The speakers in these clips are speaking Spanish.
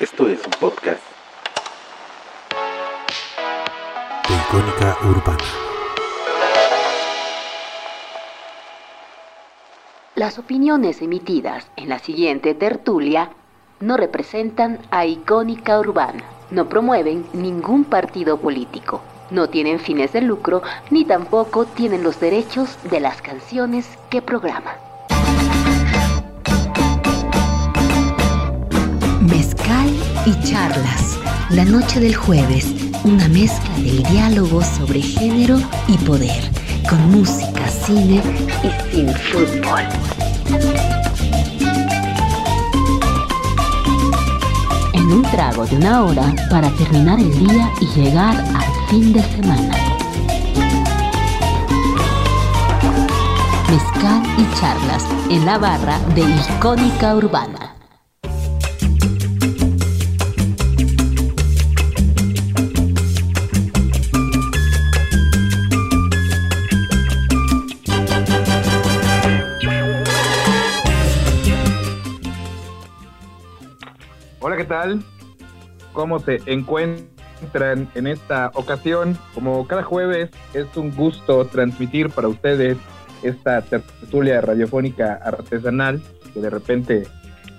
Esto es un podcast de Icónica Urbana. Las opiniones emitidas en la siguiente tertulia no representan a Icónica Urbana, no promueven ningún partido político, no tienen fines de lucro ni tampoco tienen los derechos de las canciones que programa. Y charlas. La noche del jueves, una mezcla del diálogo sobre género y poder, con música, cine y sin fútbol. En un trago de una hora para terminar el día y llegar al fin de semana. Mezcal y charlas en la barra de Icónica Urbana. Tal? ¿Cómo se encuentran en esta ocasión? Como cada jueves es un gusto transmitir para ustedes esta tertulia radiofónica artesanal que de repente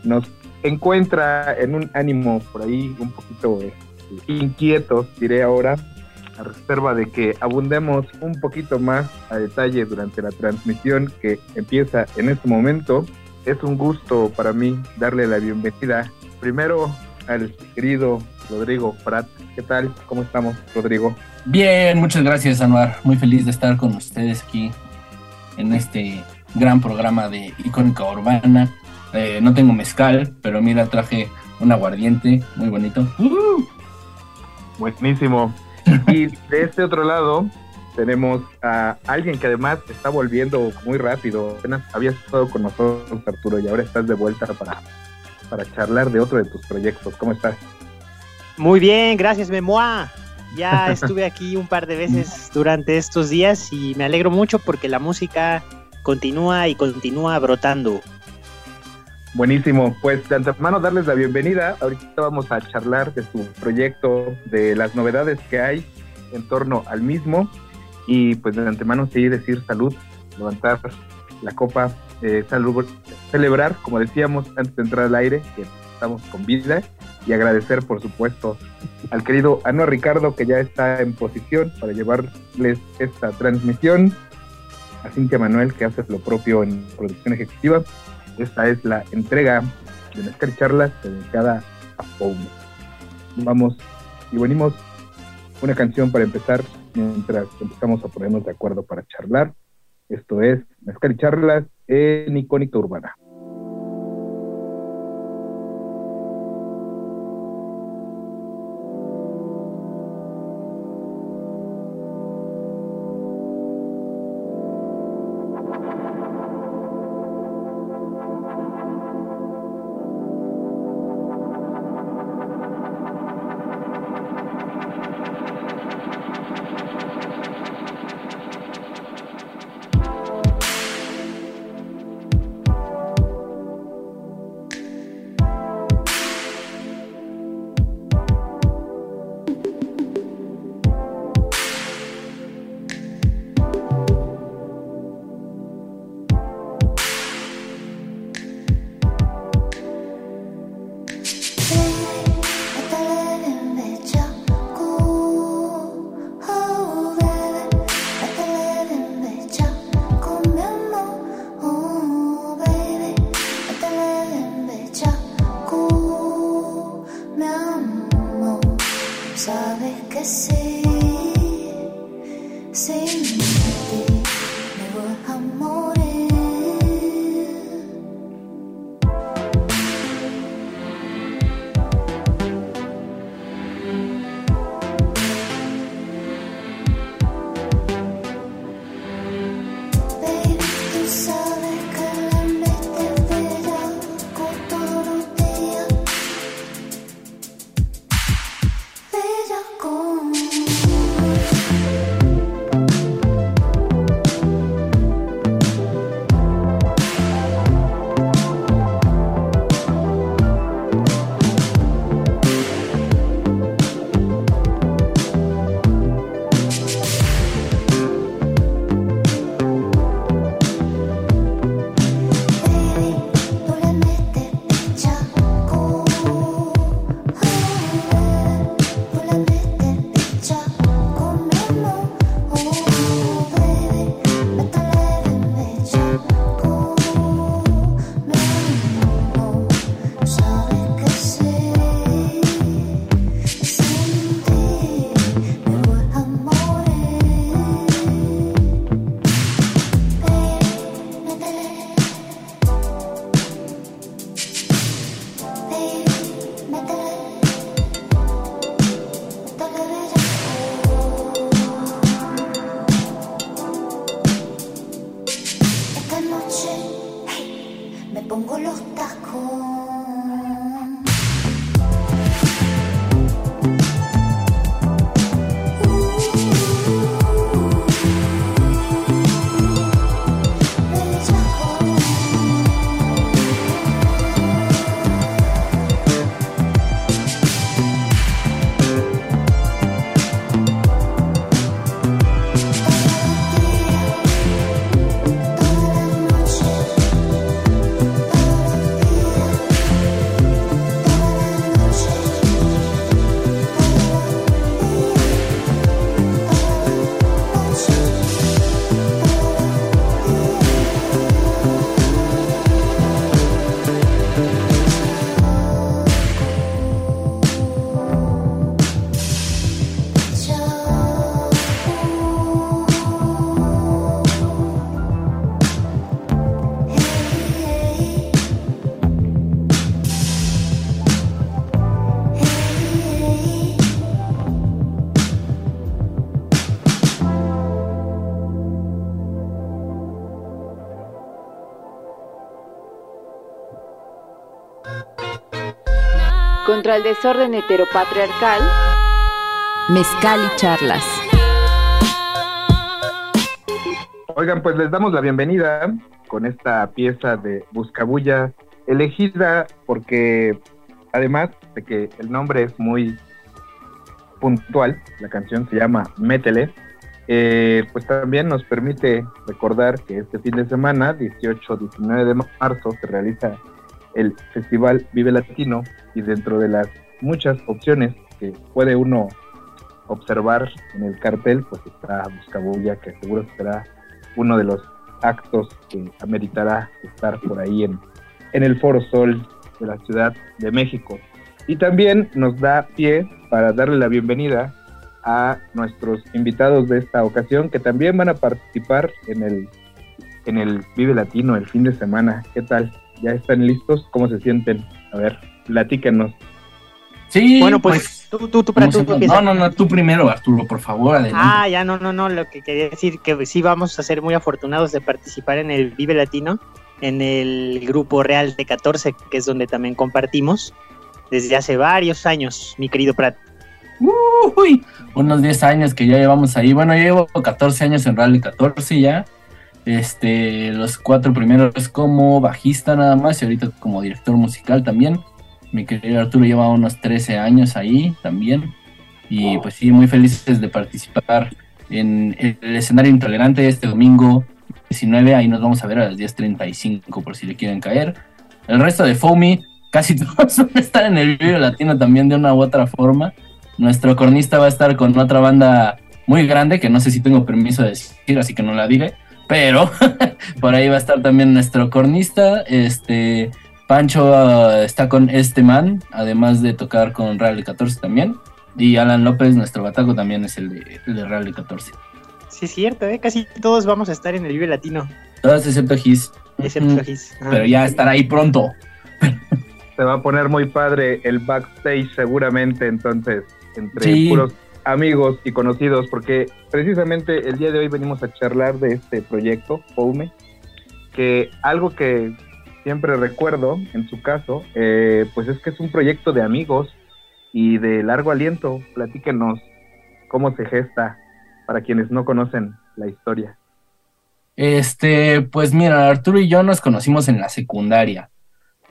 nos encuentra en un ánimo por ahí un poquito inquieto, diré ahora, a reserva de que abundemos un poquito más a detalle durante la transmisión que empieza en este momento. Es un gusto para mí darle la bienvenida primero al querido Rodrigo Prat. ¿Qué tal? ¿Cómo estamos, Rodrigo? Bien, muchas gracias, Anuar. Muy feliz de estar con ustedes aquí en este gran programa de Icónica Urbana. Eh, no tengo mezcal, pero mira, traje un aguardiente muy bonito. Buenísimo. y de este otro lado tenemos a alguien que además está volviendo muy rápido. Apenas habías estado con nosotros, Arturo, y ahora estás de vuelta para para charlar de otro de tus proyectos. ¿Cómo estás? Muy bien, gracias, Memoa. Ya estuve aquí un par de veces durante estos días y me alegro mucho porque la música continúa y continúa brotando. Buenísimo, pues de antemano darles la bienvenida. Ahorita vamos a charlar de su proyecto, de las novedades que hay en torno al mismo y pues de antemano sí decir salud, levantar la copa eh, celebrar, como decíamos antes de entrar al aire, que estamos con vida y agradecer, por supuesto, al querido Ano Ricardo, que ya está en posición para llevarles esta transmisión, a Cintia Manuel, que hace lo propio en producción ejecutiva. Esta es la entrega de Mezcal Charlas dedicada a Paulo. Vamos y venimos una canción para empezar mientras empezamos a ponernos de acuerdo para charlar. Esto es Mezcal y Charlas en Icónica Urbana. Contra el desorden heteropatriarcal. Mezcal y charlas. Oigan, pues les damos la bienvenida con esta pieza de Buscabulla, elegida porque además de que el nombre es muy puntual, la canción se llama Métele, eh, pues también nos permite recordar que este fin de semana, 18-19 de marzo, se realiza el Festival Vive Latino y dentro de las muchas opciones que puede uno observar en el cartel, pues está Buscabulla, que seguro será uno de los actos que ameritará estar por ahí en, en el Foro Sol de la Ciudad de México. Y también nos da pie para darle la bienvenida a nuestros invitados de esta ocasión que también van a participar en el, en el Vive Latino el fin de semana. ¿Qué tal? ¿Ya están listos? ¿Cómo se sienten? A ver, platíquenos. Sí, Bueno, pues, tú, tú, tú, para tú, tú no, no, no, tú primero, Arturo, por favor, adelante. Ah, ya, no, no, no, lo que quería decir que sí vamos a ser muy afortunados de participar en el Vive Latino, en el grupo Real de 14, que es donde también compartimos desde hace varios años, mi querido Prat. Uy, unos 10 años que ya llevamos ahí. Bueno, yo llevo 14 años en Rally 14 ya. Este, los cuatro primeros como bajista nada más y ahorita como director musical también. Mi querido Arturo lleva unos 13 años ahí también. Y pues sí, muy felices de participar en el escenario intolerante este domingo 19. Ahí nos vamos a ver a las 10.35 por si le quieren caer. El resto de Foamy, casi todos van a estar en el video latino también de una u otra forma. Nuestro cornista va a estar con otra banda muy grande que no sé si tengo permiso de decir, así que no la diré. Pero por ahí va a estar también nuestro cornista. Este Pancho uh, está con este man, además de tocar con Rally 14 también. Y Alan López, nuestro bataco, también es el de, el de Rally 14. Sí, es cierto, ¿eh? casi todos vamos a estar en el Vive Latino, Todos excepto Gis. excepto. Gis. Ajá. Pero ya estará ahí pronto. Se va a poner muy padre el backstage seguramente entonces entre Sí. puros amigos y conocidos porque precisamente el día de hoy venimos a charlar de este proyecto Poume que algo que siempre recuerdo en su caso eh, pues es que es un proyecto de amigos y de largo aliento platíquenos cómo se gesta para quienes no conocen la historia Este, pues mira, Arturo y yo nos conocimos en la secundaria.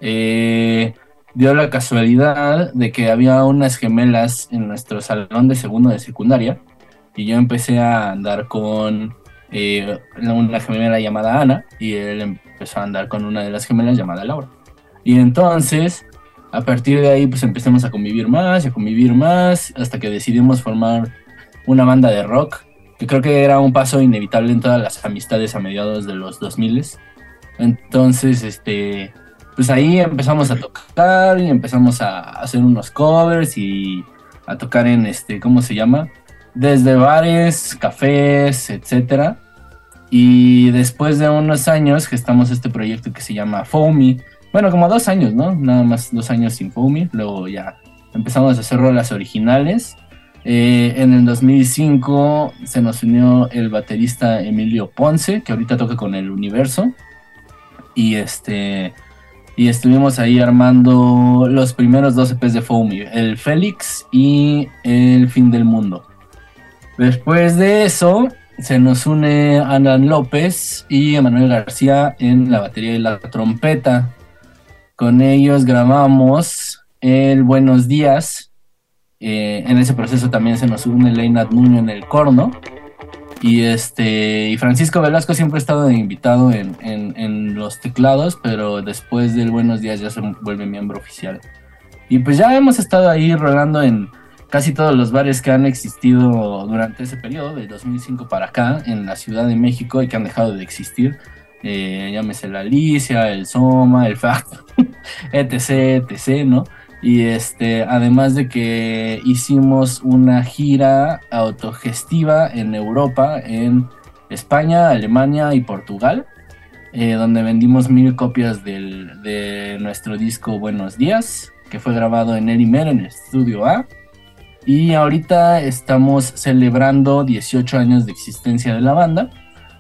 Eh, dio la casualidad de que había unas gemelas en nuestro salón de segundo de secundaria y yo empecé a andar con eh, una gemela llamada Ana y él empezó a andar con una de las gemelas llamada Laura. Y entonces, a partir de ahí, pues empezamos a convivir más y a convivir más hasta que decidimos formar una banda de rock que creo que era un paso inevitable en todas las amistades a mediados de los 2000. Entonces, este, pues ahí empezamos a tocar y empezamos a hacer unos covers y a tocar en este, ¿cómo se llama? Desde bares, cafés, etcétera. Y después de unos años gestamos este proyecto que se llama Foamy. Bueno, como dos años, ¿no? Nada más dos años sin Foamy. Luego ya empezamos a hacer rolas originales. Eh, en el 2005 se nos unió el baterista Emilio Ponce, que ahorita toca con el Universo. Y este y estuvimos ahí armando los primeros dos EPs de Foamy, el Félix y el Fin del Mundo. Después de eso se nos une Alan López y Emanuel García en la batería y la trompeta. Con ellos grabamos el Buenos Días, eh, en ese proceso también se nos une Leinat Nuño en el corno. Y este y Francisco Velasco siempre ha estado invitado en, en- en los teclados, pero después del Buenos Días ya se vuelve miembro oficial. Y pues ya hemos estado ahí rolando en casi todos los bares que han existido durante ese periodo, de 2005 para acá, en la Ciudad de México y que han dejado de existir. Eh, llámese la Alicia, el Soma, el Fact, etc, etc, ¿no? Y este, además de que hicimos una gira autogestiva en Europa, en España, Alemania y Portugal, eh, donde vendimos mil copias del- de nuestro disco Buenos Días, que fue grabado en Erimer, en el Estudio A. Y ahorita estamos celebrando 18 años de existencia de la banda.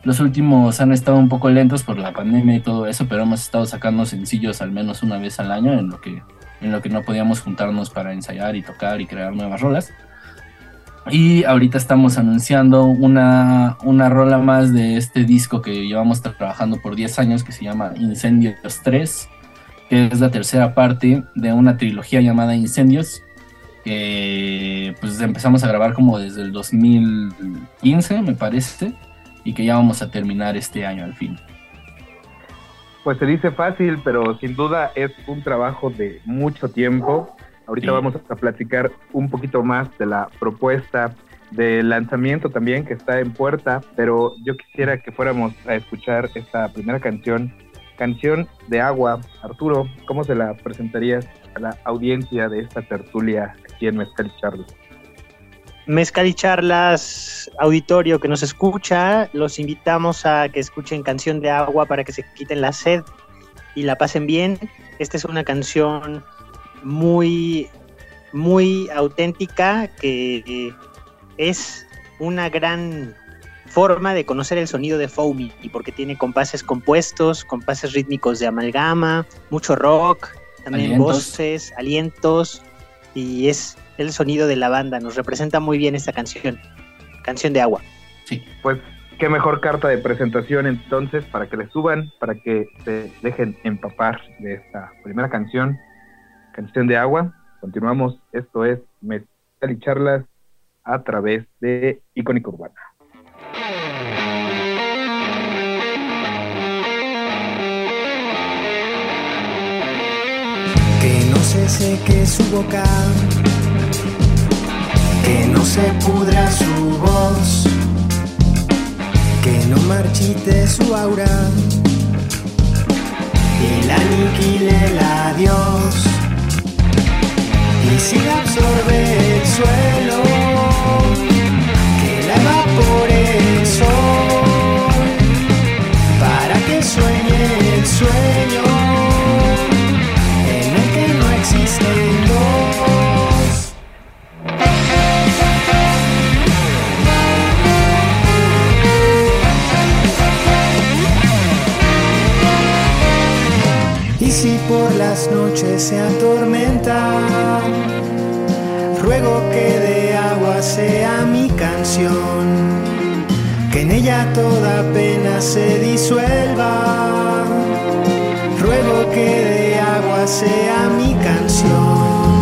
Los últimos han estado un poco lentos por la pandemia y todo eso, pero hemos estado sacando sencillos al menos una vez al año en lo que en lo que no podíamos juntarnos para ensayar y tocar y crear nuevas rolas. Y ahorita estamos anunciando una, una rola más de este disco que llevamos trabajando por 10 años que se llama Incendios 3, que es la tercera parte de una trilogía llamada Incendios, que pues empezamos a grabar como desde el 2015 me parece, y que ya vamos a terminar este año al fin. Pues se dice fácil, pero sin duda es un trabajo de mucho tiempo Ahorita vamos a platicar un poquito más de la propuesta de lanzamiento también que está en puerta, pero yo quisiera que fuéramos a escuchar esta primera canción, Canción de Agua. Arturo, ¿cómo se la presentarías a la audiencia de esta tertulia aquí en Mezcal y Charlas? Mezcal y Charlas, auditorio que nos escucha, los invitamos a que escuchen Canción de Agua para que se quiten la sed y la pasen bien. Esta es una canción muy, muy auténtica, que es una gran forma de conocer el sonido de Foamy, porque tiene compases compuestos, compases rítmicos de amalgama, mucho rock, también voces, alientos, y es el sonido de la banda, nos representa muy bien esta canción, canción de agua. Sí. Pues qué mejor carta de presentación entonces para que le suban, para que se dejen empapar de esta primera canción Canción de Agua. Continuamos, esto es Mezcal y Charlas a través de Icónica Urbana. Seque su boca, que no se pudra su voz, que no marchite su aura. Y la aniquile el adiós y si absorbe el suelo, que la evapore el sol, para que sueñe el sueño las noches se atormenta, ruego que de agua sea mi canción, que en ella toda pena se disuelva. Ruego que de agua sea mi canción.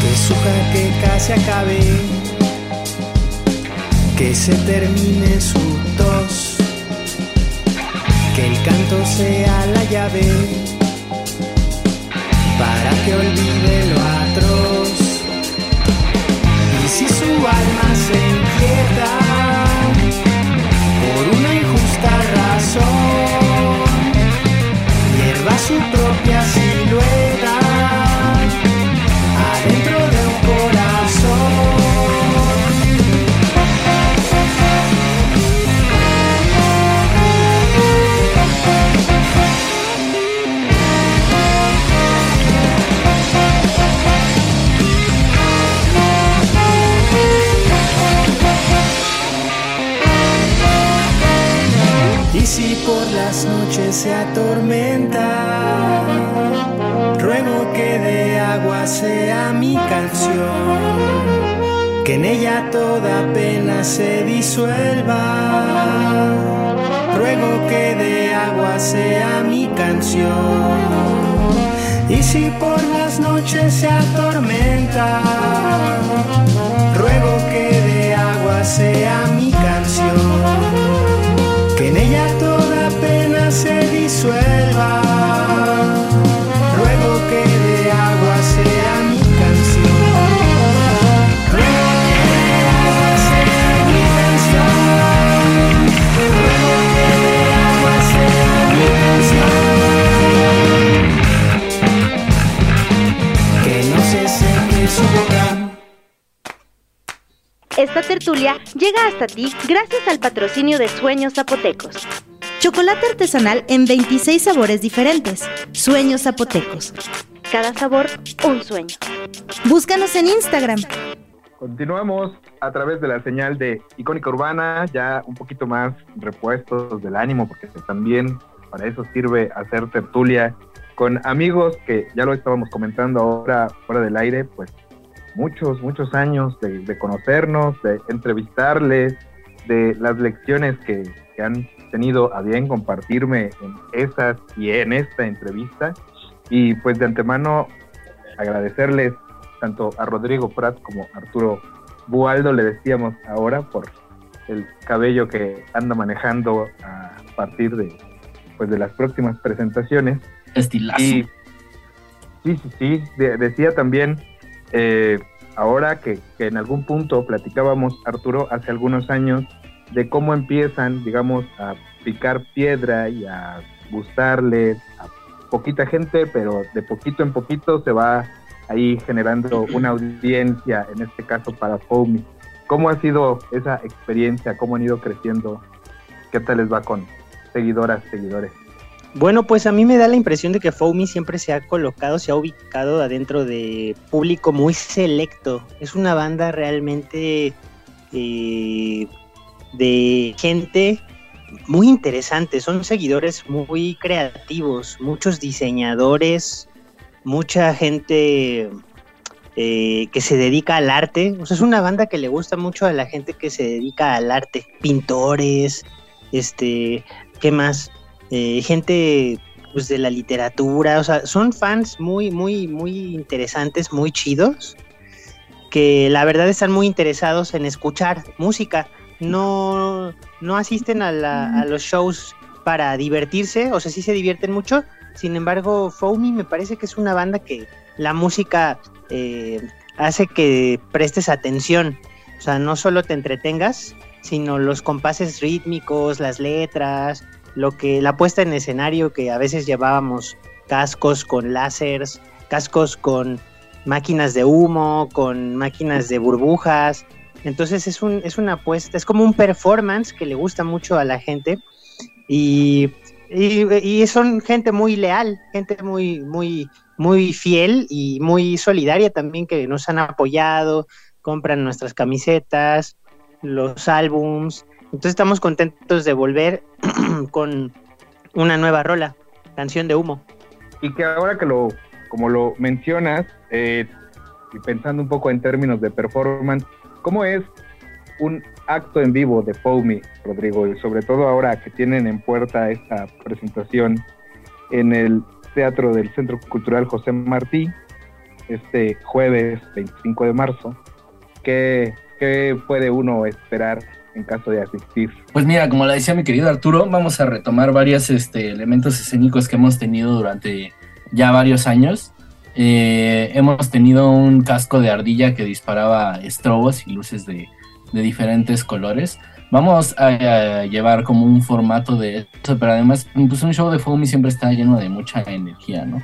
Que su jaqueca se acabe, que se termine su que canto sea la llave para que olvide lo atroz. Y si su alma se inquieta por una injusta razón, hierva su propia si por las noches se atormenta, tertulia llega hasta ti gracias al patrocinio de Sueños Zapotecos. Chocolate artesanal en 26 sabores diferentes. Sueños Zapotecos. Cada sabor, un sueño. Búscanos en Instagram. Continuamos a través de la señal de Icónica Urbana, ya un poquito más repuestos del ánimo, porque también para eso sirve hacer tertulia con amigos que ya lo estábamos comentando ahora fuera del aire, pues muchos, muchos años de, conocernos, de entrevistarles, de las lecciones que, que, han tenido a bien compartirme en esas y en esta entrevista. Y pues de antemano agradecerles tanto a Rodrigo Prat como a Arturo Bualdo, le decíamos ahora, por el cabello que anda manejando a partir de, pues, de las próximas presentaciones. Estilazo. Y, sí, sí, sí. decía también, eh, ahora que, que, en algún punto platicábamos, Arturo, hace algunos años, de cómo empiezan, digamos, a picar piedra y a gustarle a poquita gente, pero de poquito en poquito se va ahí generando una audiencia, en este caso para Foamy. ¿Cómo ha sido esa experiencia? ¿Cómo han ido creciendo? ¿Qué tal les va con seguidoras, seguidores? Bueno, pues a mí me da la impresión de que Foamy siempre se ha colocado, se ha ubicado adentro de público muy selecto. Es una banda realmente eh, de gente muy interesante. Son seguidores muy creativos, muchos diseñadores, mucha gente eh, que se dedica al arte. O sea, es una banda que le gusta mucho a la gente que se dedica al arte. Pintores, este, ¿qué más? Eh, gente pues de la literatura, o sea, son fans muy, muy, muy interesantes, muy chidos, que la verdad están muy interesados en escuchar música. No, no asisten a, a los shows para divertirse, o sea, sí se divierten mucho. Sin embargo, Foamy me parece que es una banda que la música eh, hace que prestes atención. O sea, no solo te entretengas, sino los compases rítmicos, las letras, lo que la puesta en escenario que a veces llevábamos cascos con láseres, cascos con máquinas de humo, con máquinas de burbujas. Entonces es un es una apuesta, es como un performance que le gusta mucho a la gente y, y son gente muy leal, gente muy muy muy fiel y muy solidaria también que nos han apoyado, compran nuestras camisetas, los álbums. Entonces estamos contentos de volver con una nueva rola, canción de humo. Y que ahora que lo, como lo mencionas, eh, y pensando un poco en términos de performance, ¿cómo es un acto en vivo de Foamy, Rodrigo? Y sobre todo ahora que tienen en puerta esta presentación en el Teatro del Centro Cultural José Martí, este jueves 25 de marzo. ¿Qué, puede uno esperar en caso de asistir? Pues mira, como le decía mi querido Arturo, vamos a retomar varios este, elementos escénicos que hemos tenido durante ya varios años. Eh, hemos tenido un casco de ardilla que disparaba estrobos y luces de, de diferentes colores vamos a, llevar como un formato de eso, pero además, pues un show de Foamy siempre está lleno de mucha energía, ¿no?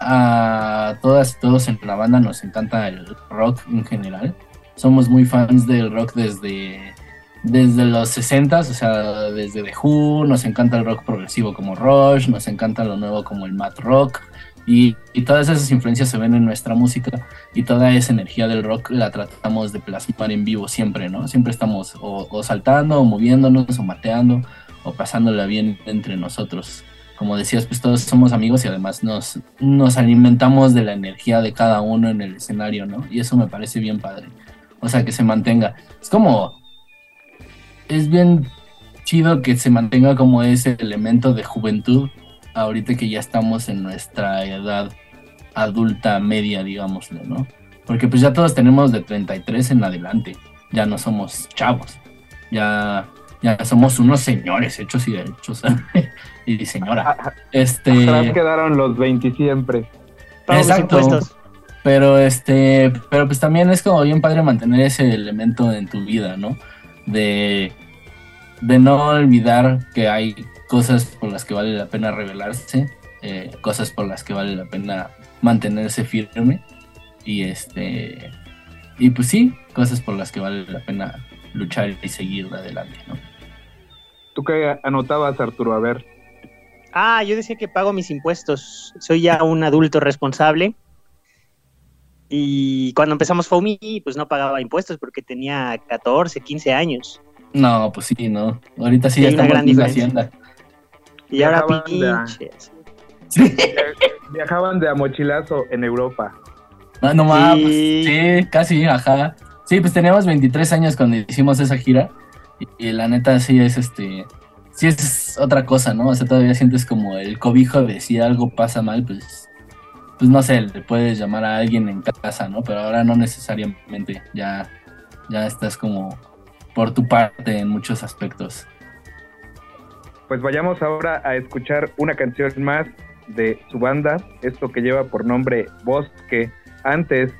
A, todas y todos en la banda nos encanta el rock en general. Somos muy fans del rock desde, desde los 60 o sea, desde The Who, nos encanta el rock progresivo como Rush, nos encanta lo nuevo como el Math Rock, y, todas esas influencias se ven en nuestra música y toda esa energía del rock la tratamos de plasmar en vivo siempre, ¿no? Siempre estamos o, saltando o moviéndonos o mateando o pasándola bien entre nosotros. Como decías, pues todos somos amigos y además nos, nos alimentamos de la energía de cada uno en el escenario, ¿no? Y eso me parece bien padre. O sea, que se mantenga. Es como... Es bien chido que se mantenga como ese elemento de juventud ahorita que ya estamos en nuestra edad adulta media, digámoslo, ¿no? Porque pues ya todos tenemos de 33 en adelante, ya no somos chavos, ya, ya somos unos señores hechos y derechos, y señora. Este... quedaron los 20 siempre. Exacto. Pero este, pero pues también es como bien padre mantener ese elemento en tu vida, ¿no? De, de no olvidar que hay cosas por las que vale la pena revelarse, eh, cosas por las que vale la pena mantenerse firme y este y pues sí, cosas por las que vale la pena luchar y seguir adelante, ¿no? ¿Tú qué anotabas, Arturo? A ver. Ah, yo decía que pago mis impuestos. Soy ya un adulto responsable. Y cuando empezamos Fomi, pues no pagaba impuestos porque tenía 14, 15 años. No, pues sí, no. Ahorita sí ya estamos en la hacienda. Y ahora Viajaban de a- pinches. Viajaban de a mochilazo en Europa. No, no mames, Sí. sí, casi, ajá. Sí, pues teníamos 23 años cuando hicimos esa gira y, y la neta sí es este, sí es otra cosa, ¿no? O sea, todavía sientes como el cobijo de si algo pasa mal, pues, pues no sé, le puedes llamar a alguien en casa, ¿no? Pero ahora no necesariamente, ya, ya estás como por tu parte en muchos aspectos. Pues vayamos ahora a escuchar una canción más de su banda, esto que lleva por nombre Bosque. Antes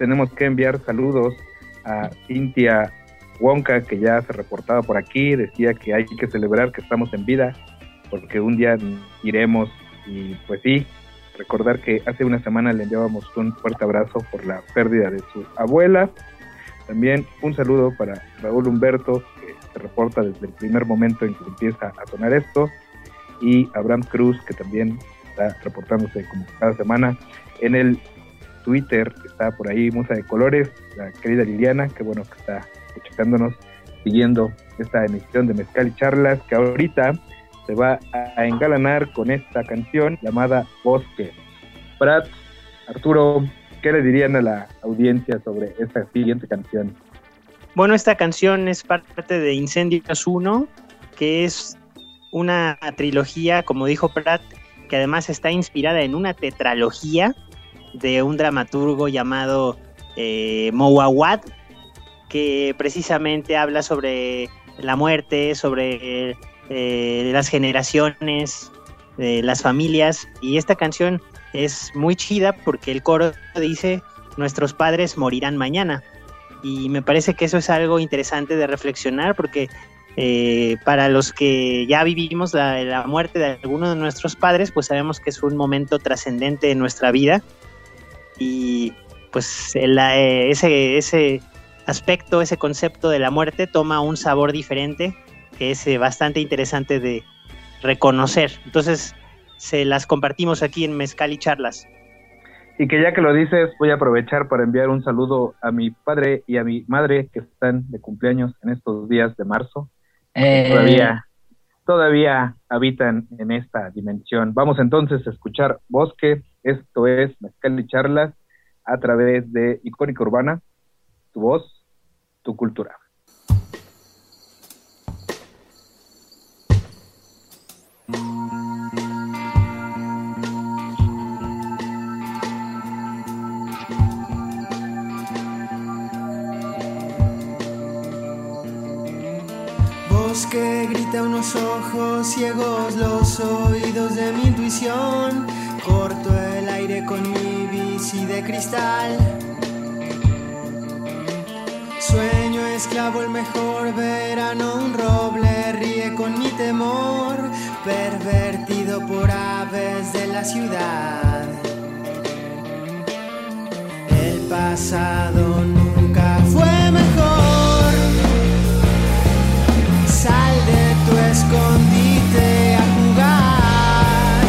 tenemos que enviar saludos a Cintia Wonka, que ya se reportaba por aquí, decía que hay que celebrar que estamos en vida, porque un día iremos y pues sí, recordar que hace una semana le enviábamos un fuerte abrazo por la pérdida de su abuela. También un saludo para Raúl Humberto, que se reporta desde el primer momento en que empieza a sonar esto, y Abraham Cruz, que también está reportándose como cada semana. En el Twitter está por ahí Musa de Colores, la querida Liliana, que bueno que está escuchándonos, siguiendo esta emisión de Mezcal y Charlas, que ahorita se va a engalanar con esta canción llamada Bosque. Brad, Arturo, ¿qué le dirían a la audiencia sobre esta siguiente canción? Bueno, esta canción es parte de Incendios 1, que es una trilogía, como dijo Pratt, que además está inspirada en una tetralogía de un dramaturgo llamado eh, Mouawad, que precisamente habla sobre la muerte, sobre eh, las generaciones, eh, las familias, y esta canción es muy chida porque el coro dice, nuestros padres morirán mañana. Y me parece que eso es algo interesante de reflexionar porque eh, para los que ya vivimos la, muerte de alguno de nuestros padres, pues sabemos que es un momento trascendente en nuestra vida. Y pues eh, ese, ese aspecto, ese concepto de la muerte toma un sabor diferente que es eh, bastante interesante de reconocer. Entonces se las compartimos aquí en Mezcal y Charlas. Y que ya que lo dices, voy a aprovechar para enviar un saludo a mi padre y a mi madre que están de cumpleaños en estos días de marzo. Eh, Todavía, todavía habitan en esta dimensión. Vamos entonces a escuchar Bosque. Esto es Mezcal y Charlas a través de Icónica Urbana. Tu voz, tu cultura. Que grita unos ojos ciegos, los oídos de mi intuición. Corto el aire con mi bici de cristal. Sueño esclavo el mejor verano, un roble ríe con mi temor, pervertido por aves de la ciudad. El pasado nunca fue mejor. Escondite a jugar.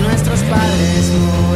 Nuestros padres morirán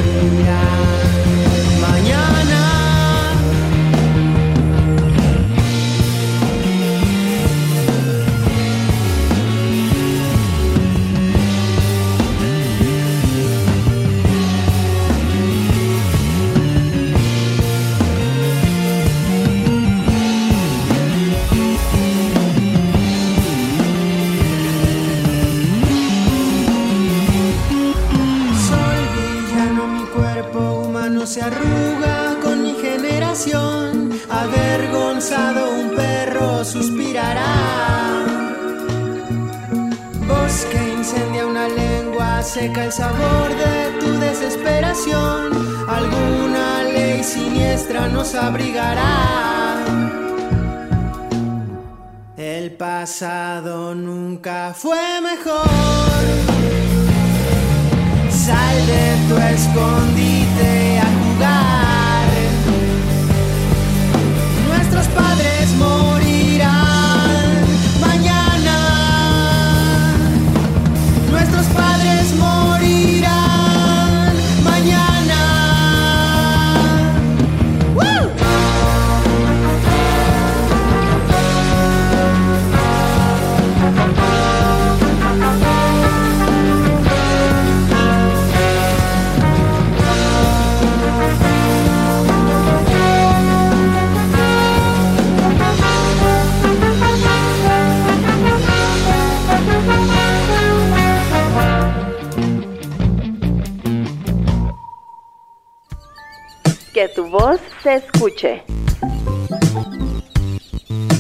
seca el sabor de tu desesperación. Alguna ley siniestra nos abrigará. El pasado nunca fue mejor. Sal de tu escondite a jugar. Nuestros padres morirán tu voz se escuche.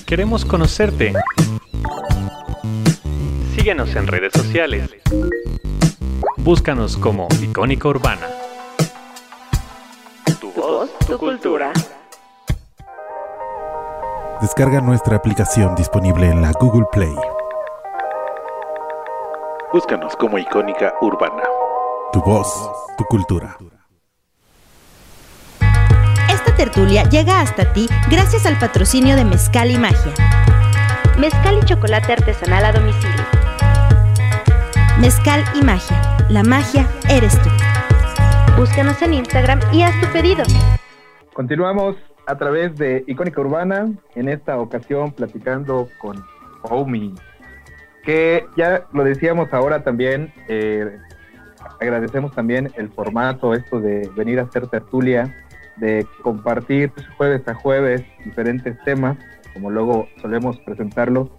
Queremos conocerte. Síguenos en redes sociales. Búscanos como Icónica Urbana. Tu voz, tu cultura. Descarga nuestra aplicación disponible en la Google Play. Búscanos como Icónica Urbana. Tu voz, tu cultura. Esta tertulia llega hasta ti gracias al patrocinio de Mezcal y Magia. Mezcal y chocolate artesanal a domicilio. Mezcal y Magia. La magia eres tú. Búscanos en Instagram y haz tu pedido. Continuamos a través de Icónica Urbana, en esta ocasión platicando con Omi, que ya lo decíamos ahora también, eh, agradecemos también el formato, esto de venir a hacer tertulia, de compartir jueves a jueves diferentes temas, como luego solemos presentarlo,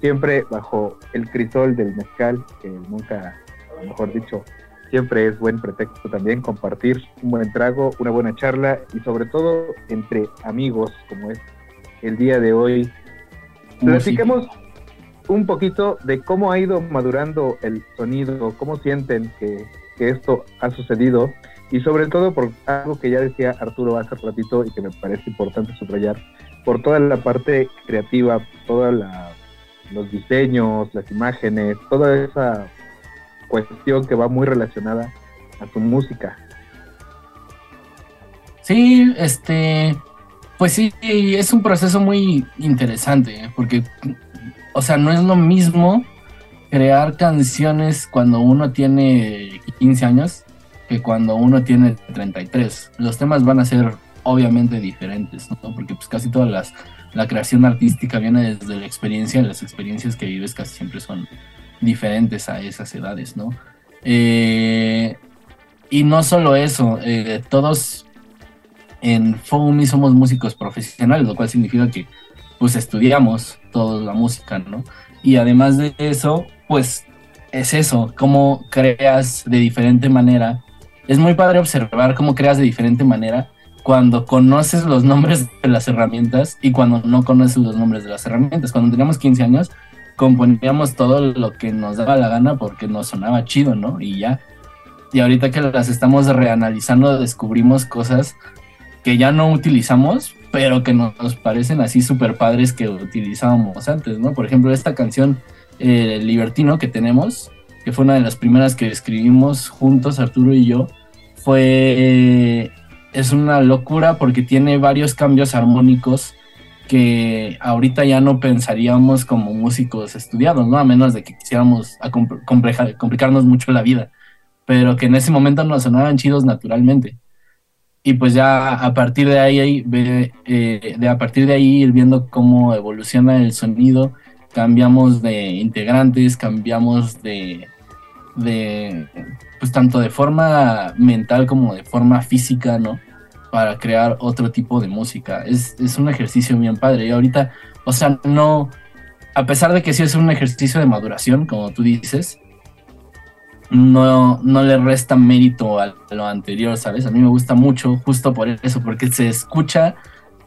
siempre bajo el crisol del mezcal, que nunca, mejor dicho, siempre es buen pretexto también compartir un buen trago, una buena charla y sobre todo entre amigos, como es el día de hoy. Platiquemos un poquito de cómo ha ido madurando el sonido, cómo sienten que, que esto ha sucedido y sobre todo por algo que ya decía Arturo hace ratito y que me parece importante subrayar, por toda la parte creativa, todos los diseños, las imágenes, toda esa cuestión que va muy relacionada a tu música. Sí, este, pues sí, es un proceso muy interesante, ¿eh? porque, o sea, no es lo mismo crear canciones cuando uno tiene 15 años que cuando uno tiene 33. Los temas van a ser obviamente diferentes, ¿no? Porque pues casi todas las, la creación artística viene desde la experiencia, las experiencias que vives casi siempre son diferentes a esas edades, ¿no? Eh, y no solo eso, eh, todos en FOMI somos músicos profesionales, lo cual significa que pues estudiamos toda la música, ¿no? Y además de eso, pues es eso, cómo creas de diferente manera. Es muy padre observar cómo creas de diferente manera cuando conoces los nombres de las herramientas y cuando no conoces los nombres de las herramientas. Cuando teníamos 15 años, componíamos todo lo que nos daba la gana porque nos sonaba chido, ¿no? Y ya. Y ahorita que las estamos reanalizando, descubrimos cosas que ya no utilizamos, pero que nos, parecen así súper padres que utilizábamos antes, ¿no? Por ejemplo, esta canción eh, Libertino que tenemos, que fue una de las primeras que escribimos juntos, Arturo y yo, fue... es una locura porque tiene varios cambios armónicos que ahorita ya no pensaríamos como músicos estudiados, ¿no? A menos de que quisiéramos complicarnos mucho la vida, pero que en ese momento nos sonaban chidos naturalmente. Y pues ya a partir de ahí, eh, de a partir de ahí ir viendo cómo evoluciona el sonido, cambiamos de integrantes, cambiamos de, de, pues tanto de forma mental como de forma física, ¿no? para crear otro tipo de música. Es, es, un ejercicio bien padre. Y ahorita, o sea, no, a pesar de que sí es un ejercicio de maduración, como tú dices, no, no le resta mérito a lo anterior, ¿sabes? A mí me gusta mucho justo por eso, porque se escucha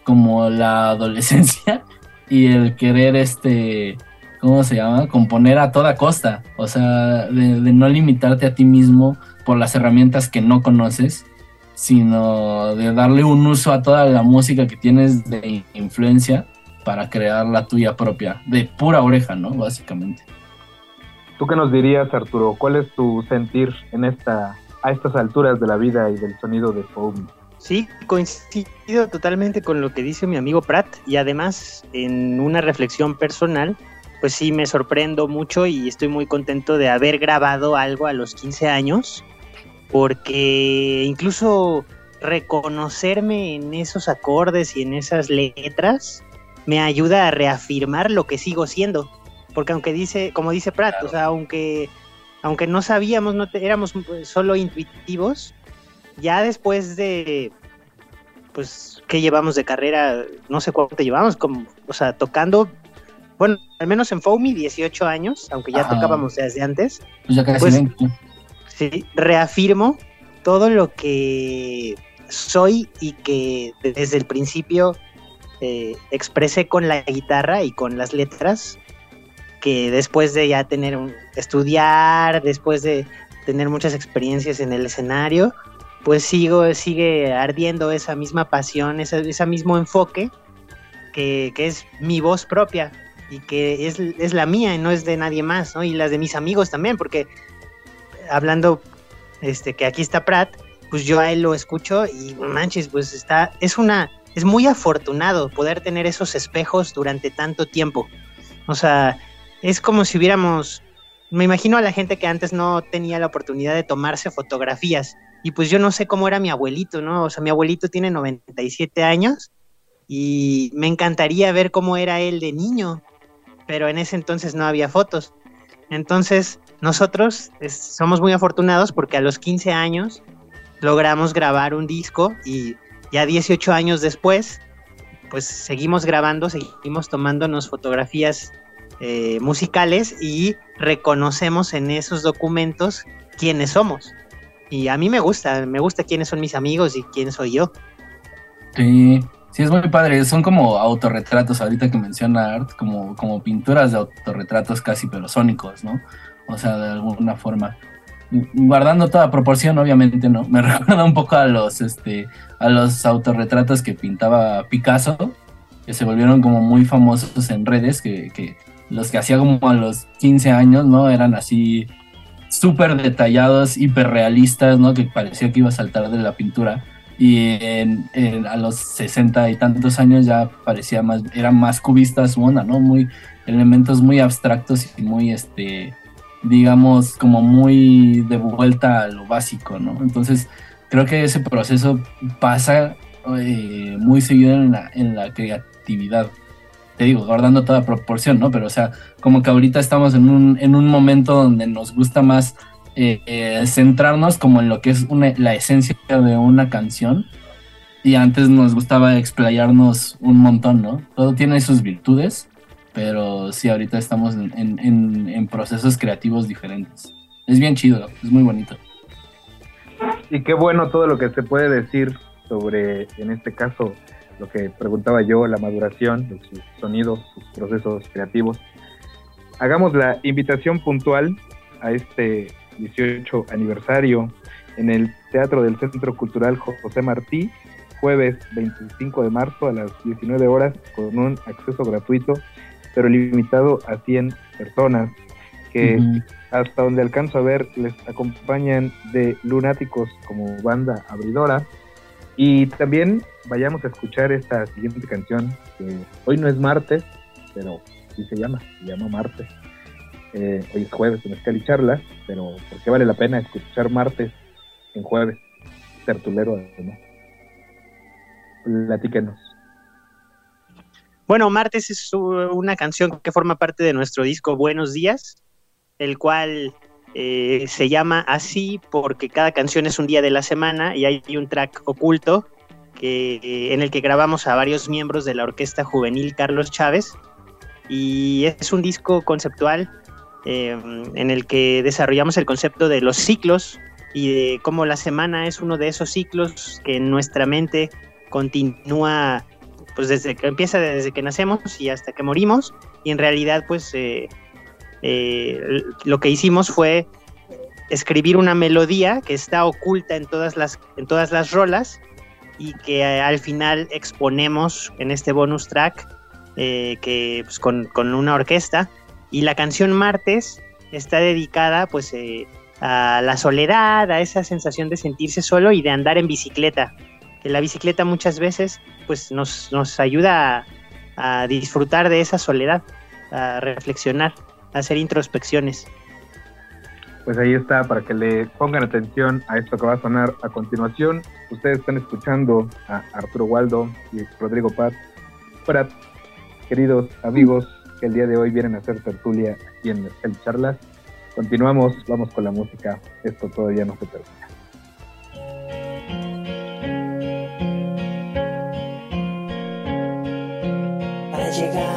como la adolescencia y el querer, este, ¿cómo se llama? Componer a toda costa. O sea, de, de no limitarte a ti mismo por las herramientas que no conoces sino de darle un uso a toda la música que tienes de influencia para crear la tuya propia, de pura oreja, ¿no? Básicamente. ¿Tú qué nos dirías, Arturo? ¿Cuál es tu sentir en esta, a estas alturas de la vida y del sonido de Foam? Sí, coincido totalmente con lo que dice mi amigo Pratt y además en una reflexión personal, pues sí me sorprendo mucho y estoy muy contento de haber grabado algo a los 15 años porque incluso reconocerme en esos acordes y en esas letras me ayuda a reafirmar lo que sigo siendo. Porque aunque dice, como dice Pratt, o sea, aunque, aunque no sabíamos, no éramos solo intuitivos, ya después de, pues, ¿qué llevamos de carrera? No sé cuánto llevamos, como, o sea, tocando, bueno, al menos en Foamy 18 años, aunque ya tocábamos desde antes. Pues ya casi pues, Sí, reafirmo todo lo que soy y que desde el principio eh, expresé con la guitarra y con las letras que después de ya tener un, estudiar, después de tener muchas experiencias en el escenario, pues sigo, sigue ardiendo esa misma pasión, ese, mismo enfoque que, es mi voz propia y que es, es, la mía y no es de nadie más, ¿no? Y las de mis amigos también, porque hablando, este, que aquí está Pratt, pues yo a él lo escucho y manches, pues está, es una, es muy afortunado poder tener esos espejos durante tanto tiempo. O sea, es como si hubiéramos, me imagino a la gente que antes no tenía la oportunidad de tomarse fotografías y pues yo no sé cómo era mi abuelito, ¿no? O sea, mi abuelito tiene 97 años y me encantaría ver cómo era él de niño, pero en ese entonces no había fotos. Entonces, nosotros somos muy afortunados porque a los 15 años logramos grabar un disco y ya 18 años después, pues seguimos grabando, seguimos tomándonos fotografías eh, musicales y reconocemos en esos documentos quiénes somos. Y a mí me gusta, me gusta quiénes son mis amigos y quién soy yo. Sí, sí, es muy padre. Son como autorretratos, ahorita que menciona Art, como, como pinturas de autorretratos casi pero sónicos, ¿no? O sea, de alguna forma. Guardando toda proporción, obviamente, ¿no? Me recuerda un poco a los, este, a los autorretratos que pintaba Picasso, que se volvieron como muy famosos en redes, que, los que hacía como a los 15 años, ¿no? Eran así súper detallados, hiperrealistas, ¿no? Que parecía que iba a saltar de la pintura. Y a los 60 y tantos años ya parecía más, era más cubista su onda, ¿no? Muy, elementos muy abstractos y muy, este, digamos, como muy de vuelta a lo básico, ¿no? Entonces, creo que ese proceso pasa eh, muy seguido en la, en la creatividad te digo, guardando toda proporción, ¿no? Pero, o sea, como que ahorita estamos en un, en un momento donde nos gusta más eh, centrarnos como en lo que es la esencia de una canción. Y antes nos gustaba explayarnos un montón, ¿no? Todo tiene sus virtudes, pero sí, ahorita estamos en, en procesos creativos diferentes. Es bien chido, es muy bonito. Y qué bueno todo lo que se puede decir sobre, en este caso, lo que preguntaba yo, la maduración de sus sonidos, sus procesos creativos. Hagamos la invitación puntual a este 18 aniversario en el Teatro del Centro Cultural José Martí, jueves 25 de marzo a las 19 horas, con un acceso gratuito, pero limitado a 100 personas, que hasta donde alcanzo a ver les acompañan de Lunáticos como banda abridora, y también vayamos a escuchar esta siguiente canción, que hoy no es martes, pero sí se llama, se llama martes. Eh, hoy es jueves en Escali Charla, pero ¿por qué vale la pena escuchar martes en jueves? Tertulero, ¿no? Platíquenos. Bueno, Martes es una canción que forma parte de nuestro disco Buenos Días, el cual eh, se llama así porque cada canción es un día de la semana y hay un track oculto que, en el que grabamos a varios miembros de la Orquesta Juvenil Carlos Chávez. Y es un disco conceptual eh, en el que desarrollamos el concepto de los ciclos y de cómo la semana es uno de esos ciclos que en nuestra mente continúa pues desde que empieza desde que nacemos y hasta que morimos y en realidad pues eh, eh, lo que hicimos fue escribir una melodía que está oculta en todas las, en todas las rolas y que al final exponemos en este bonus track eh, que, pues, con, una orquesta. Y la canción Martes está dedicada pues a la soledad, a esa sensación de sentirse solo y de andar en bicicleta. Que la bicicleta muchas veces pues nos, nos ayuda a disfrutar de esa soledad, a reflexionar hacer introspecciones. Pues ahí está, para que le pongan atención a esto que va a sonar a continuación. Ustedes están escuchando a Arturo Waldo y Rodrigo Paz. Prat, queridos amigos que el día de hoy vienen a hacer tertulia aquí en el Charlas. Continuamos, vamos con la música. Esto todavía no se termina. Ha llegado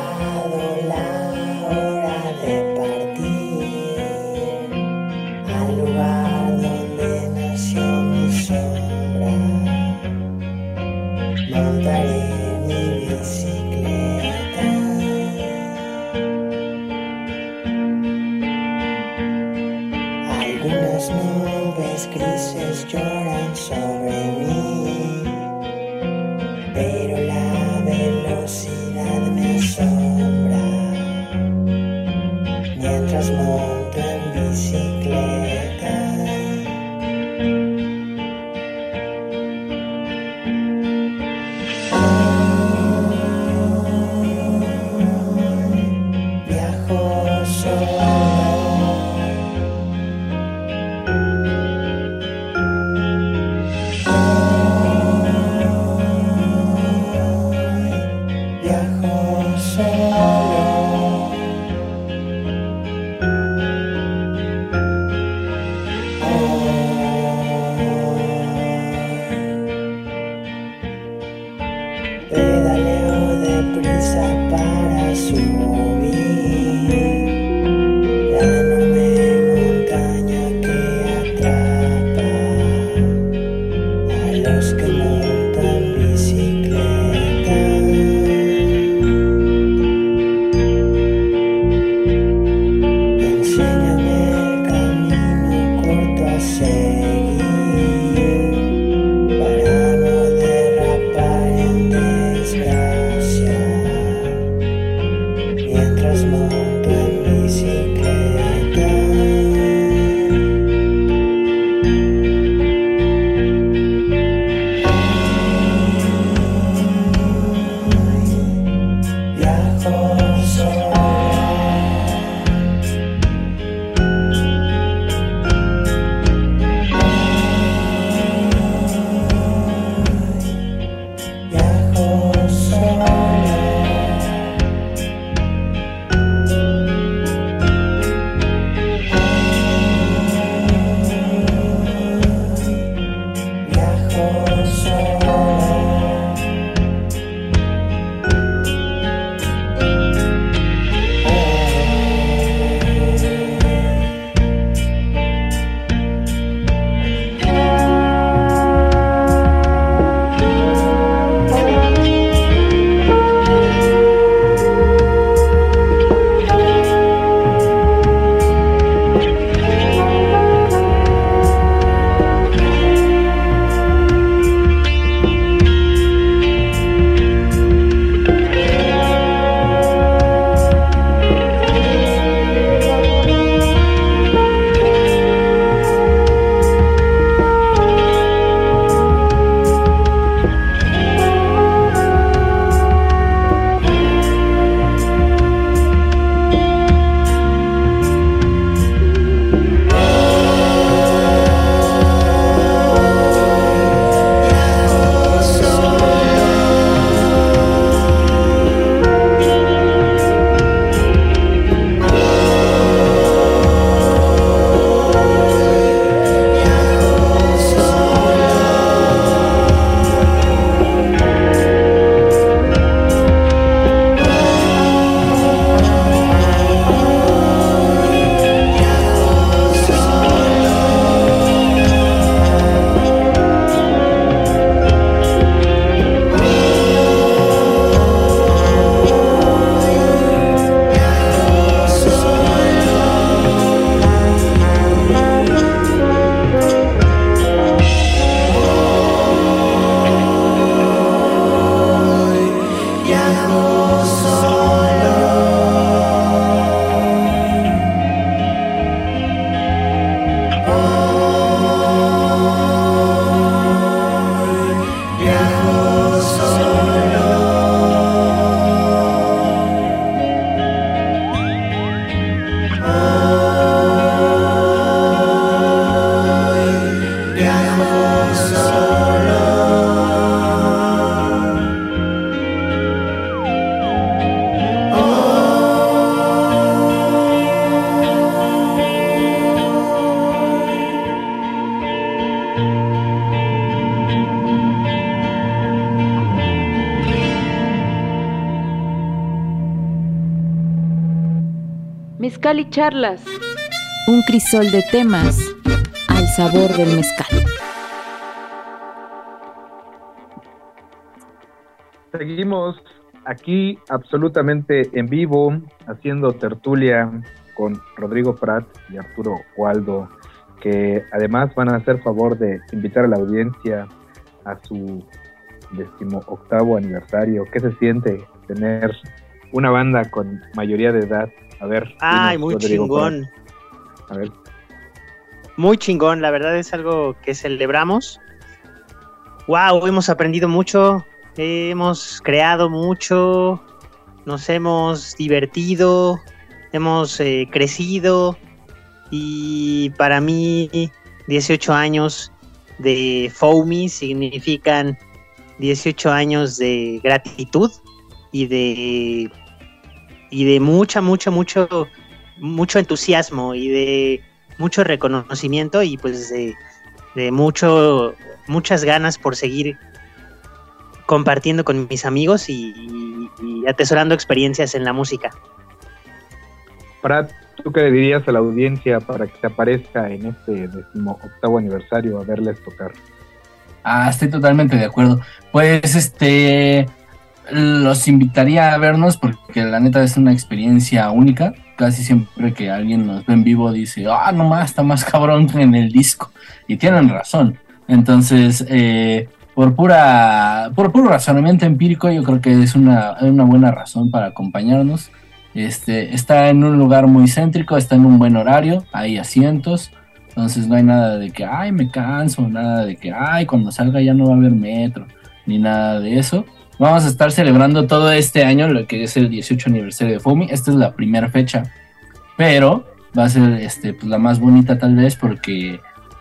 charlas. Un crisol de temas al sabor del mezcal. Seguimos aquí absolutamente en vivo, haciendo tertulia con Rodrigo Prat y Arturo Waldo que además van a hacer favor de invitar a la audiencia a su decimo octavo aniversario. ¿Qué se siente tener una banda con mayoría de edad? A ver. Ay, muy chingón. A ver. Muy chingón, la verdad es algo que celebramos. Wow, hemos aprendido mucho, hemos creado mucho, nos hemos divertido, hemos eh, crecido y para mí 18 años de FOMI significan 18 años de gratitud y de y de mucha mucho mucho mucho entusiasmo y de mucho reconocimiento y pues de, de mucho muchas ganas por seguir compartiendo con mis amigos y, atesorando experiencias en la música. Brad, ¿tú qué le dirías a la audiencia para que se aparezca en este octavo aniversario a verles tocar? Ah, estoy totalmente de acuerdo. Pues este los invitaría a vernos porque la neta es una experiencia única. Casi siempre que alguien nos ve en vivo dice, ah, no más, está más cabrón en el disco. Y tienen razón. Entonces, eh, por pura, por puro razonamiento empírico, yo creo que es una, una, buena razón para acompañarnos. Este, está en un lugar muy céntrico, está en un buen horario, hay asientos, entonces no hay nada de que, ay, me canso, nada de que, ay, cuando salga ya no va a haber metro, ni nada de eso. Vamos a estar celebrando todo este año lo que es el 18 aniversario de FOMI. Esta es la primera fecha, pero va a ser este, pues, la más bonita tal vez porque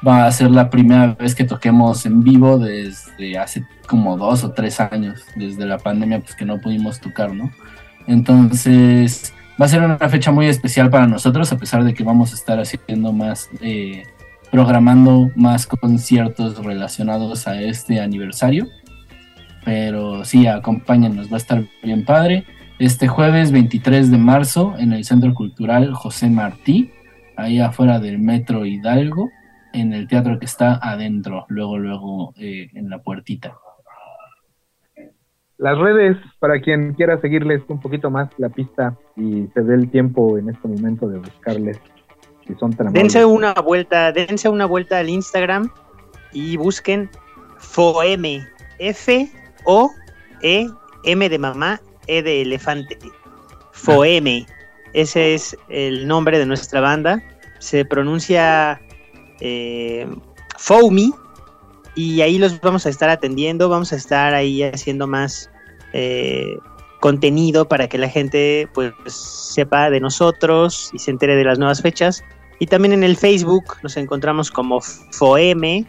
va a ser la primera vez que toquemos en vivo desde hace como dos o tres años, desde la pandemia, pues que no pudimos tocar, ¿no? Entonces, va a ser una fecha muy especial para nosotros, a pesar de que vamos a estar haciendo más, eh, programando más conciertos relacionados a este aniversario. Pero sí, acompáñenos, va a estar bien padre. Este jueves 23 de marzo en el Centro Cultural José Martí, ahí afuera del Metro Hidalgo en el teatro que está adentro, luego, luego eh, en la puertita. Las redes, para quien quiera seguirles un poquito más la pista y se dé el tiempo en este momento de buscarles, si son tan Dense una vuelta, dense una vuelta al Instagram y busquen FOEME, F-O-E, M de mamá, E de elefante. FOEME, ese es el nombre de nuestra banda. Se pronuncia eh, Foamy y ahí los vamos a estar atendiendo, vamos a estar ahí haciendo más eh, contenido para que la gente pues sepa de nosotros y se entere de las nuevas fechas. Y también en el Facebook nos encontramos como Foeme.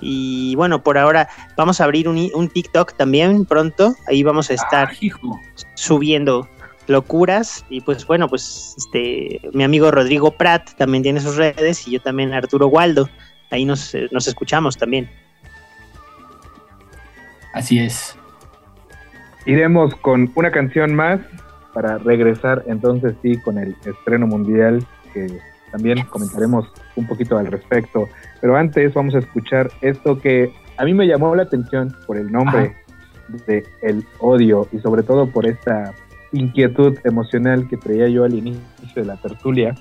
Y bueno, por ahora vamos a abrir un, un TikTok también pronto. Ahí vamos a estar ah, subiendo locuras. Y pues bueno pues este mi amigo Rodrigo Prat también tiene sus redes y yo también Arturo Waldo. Ahí nos, eh, nos escuchamos también. Así es. Iremos con una canción más para regresar entonces sí con el estreno mundial que también comentaremos un poquito al respecto pero antes vamos a escuchar esto que a mí me llamó la atención por el nombre de El Odio y sobre todo por esta inquietud emocional que traía yo al inicio de la tertulia.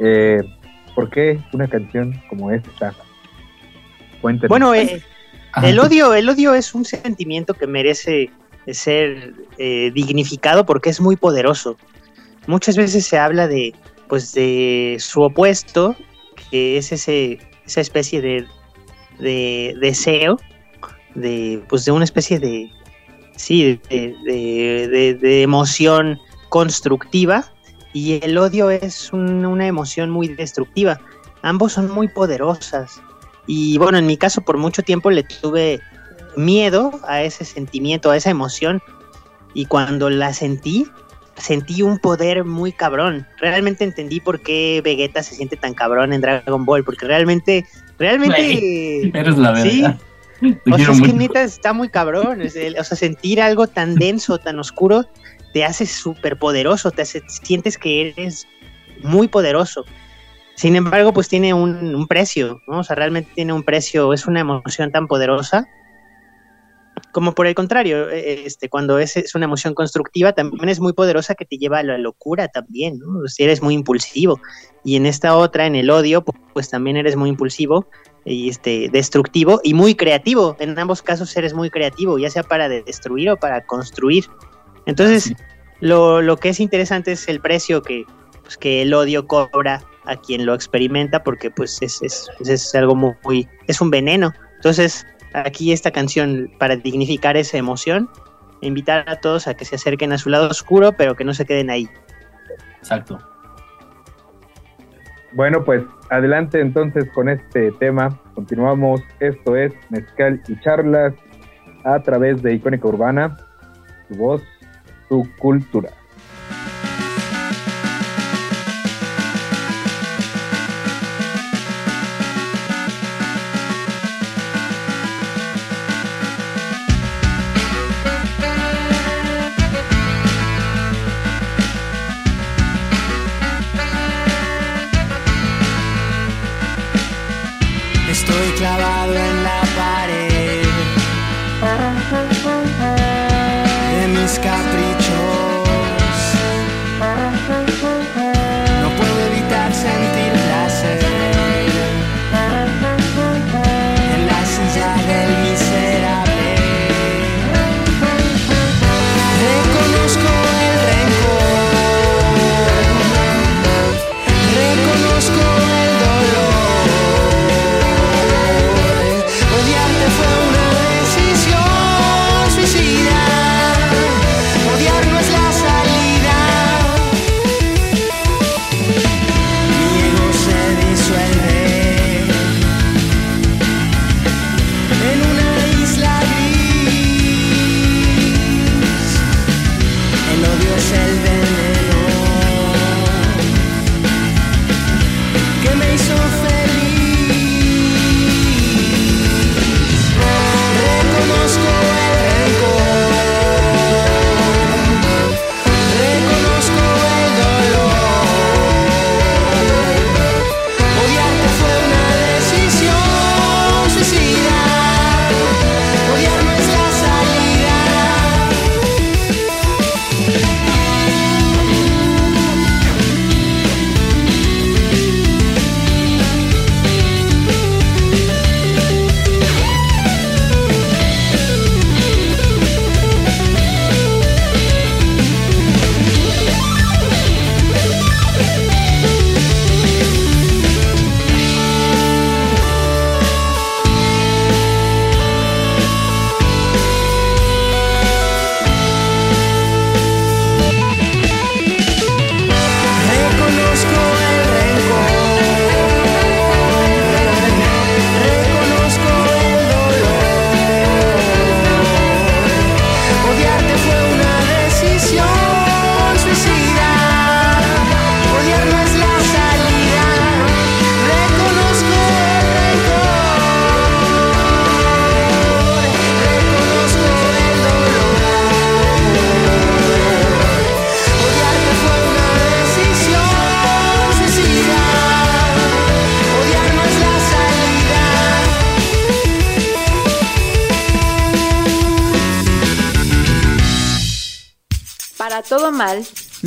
Eh, ¿Por qué una canción como esta? Cuéntenos. Bueno, eh, el odio, el odio es un sentimiento que merece ser eh, dignificado porque es muy poderoso. Muchas veces se habla de, pues, de su opuesto, que es ese, esa especie de, de deseo, de, pues, de una especie de, sí, de, emoción constructiva y el odio es una emoción muy destructiva. Ambos son muy poderosas. Y bueno, en mi caso por mucho tiempo le tuve miedo a ese sentimiento, a esa emoción. Y cuando la sentí, sentí un poder muy cabrón. Realmente entendí por qué Vegeta se siente tan cabrón en Dragon Ball, porque realmente, realmente... eres la verdad. o sea, es que neta está muy cabrón. o sea, sentir algo tan denso, tan oscuro, te hace súper poderoso, te hace, sientes que eres muy poderoso. Sin embargo, pues tiene un, precio, ¿no? O sea, realmente tiene un precio, es una emoción tan poderosa como por el contrario, eh, este, cuando es, es, una emoción constructiva, también es muy poderosa que te lleva a la locura también, ¿no? Si eres muy impulsivo. Y en esta otra, en el odio, pues, también eres muy impulsivo y este, destructivo y muy creativo. En ambos casos eres muy creativo, ya sea para destruir o para construir. Entonces, lo, lo, que es interesante es el precio que, pues, que el odio cobra a quien lo experimenta, porque pues es, es, es algo muy, es un veneno. Entonces, aquí esta canción para dignificar esa emoción, invitar a todos a que se acerquen a su lado oscuro, pero que no se queden ahí. Exacto. Bueno, pues adelante entonces con este tema. Continuamos. Esto es Mezcal y Charlas a través de Icónica Urbana. Tu voz, tu cultura. Estoy clavado en